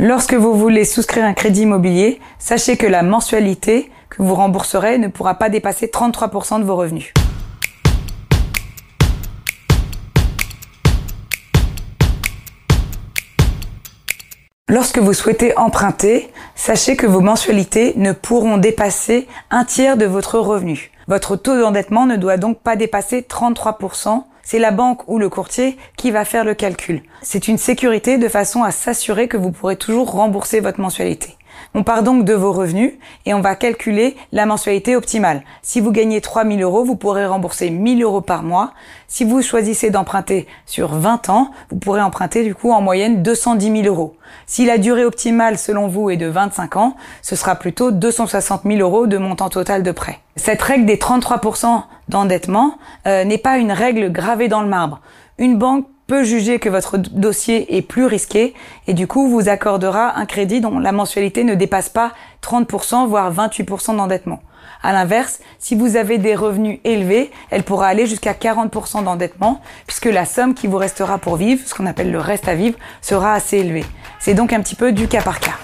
Lorsque vous voulez souscrire un crédit immobilier, sachez que la mensualité que vous rembourserez ne pourra pas dépasser 33% de vos revenus. Lorsque vous souhaitez emprunter, sachez que vos mensualités ne pourront dépasser un tiers de votre revenu. Votre taux d'endettement ne doit donc pas dépasser 33%. C'est la banque ou le courtier qui va faire le calcul. C'est une sécurité de façon à s'assurer que vous pourrez toujours rembourser votre mensualité. On part donc de vos revenus et on va calculer la mensualité optimale. Si vous gagnez 3000 euros, vous pourrez rembourser 1000 euros par mois. Si vous choisissez d'emprunter sur 20 ans, vous pourrez emprunter du coup en moyenne 210 000 euros. Si la durée optimale selon vous est de 25 ans, ce sera plutôt 260 000 euros de montant total de prêt. Cette règle des 33% d'endettement euh, n'est pas une règle gravée dans le marbre. Une banque peut juger que votre dossier est plus risqué et du coup vous accordera un crédit dont la mensualité ne dépasse pas 30% voire 28% d'endettement. À l'inverse, si vous avez des revenus élevés, elle pourra aller jusqu'à 40% d'endettement puisque la somme qui vous restera pour vivre, ce qu'on appelle le reste à vivre, sera assez élevée. C'est donc un petit peu du cas par cas.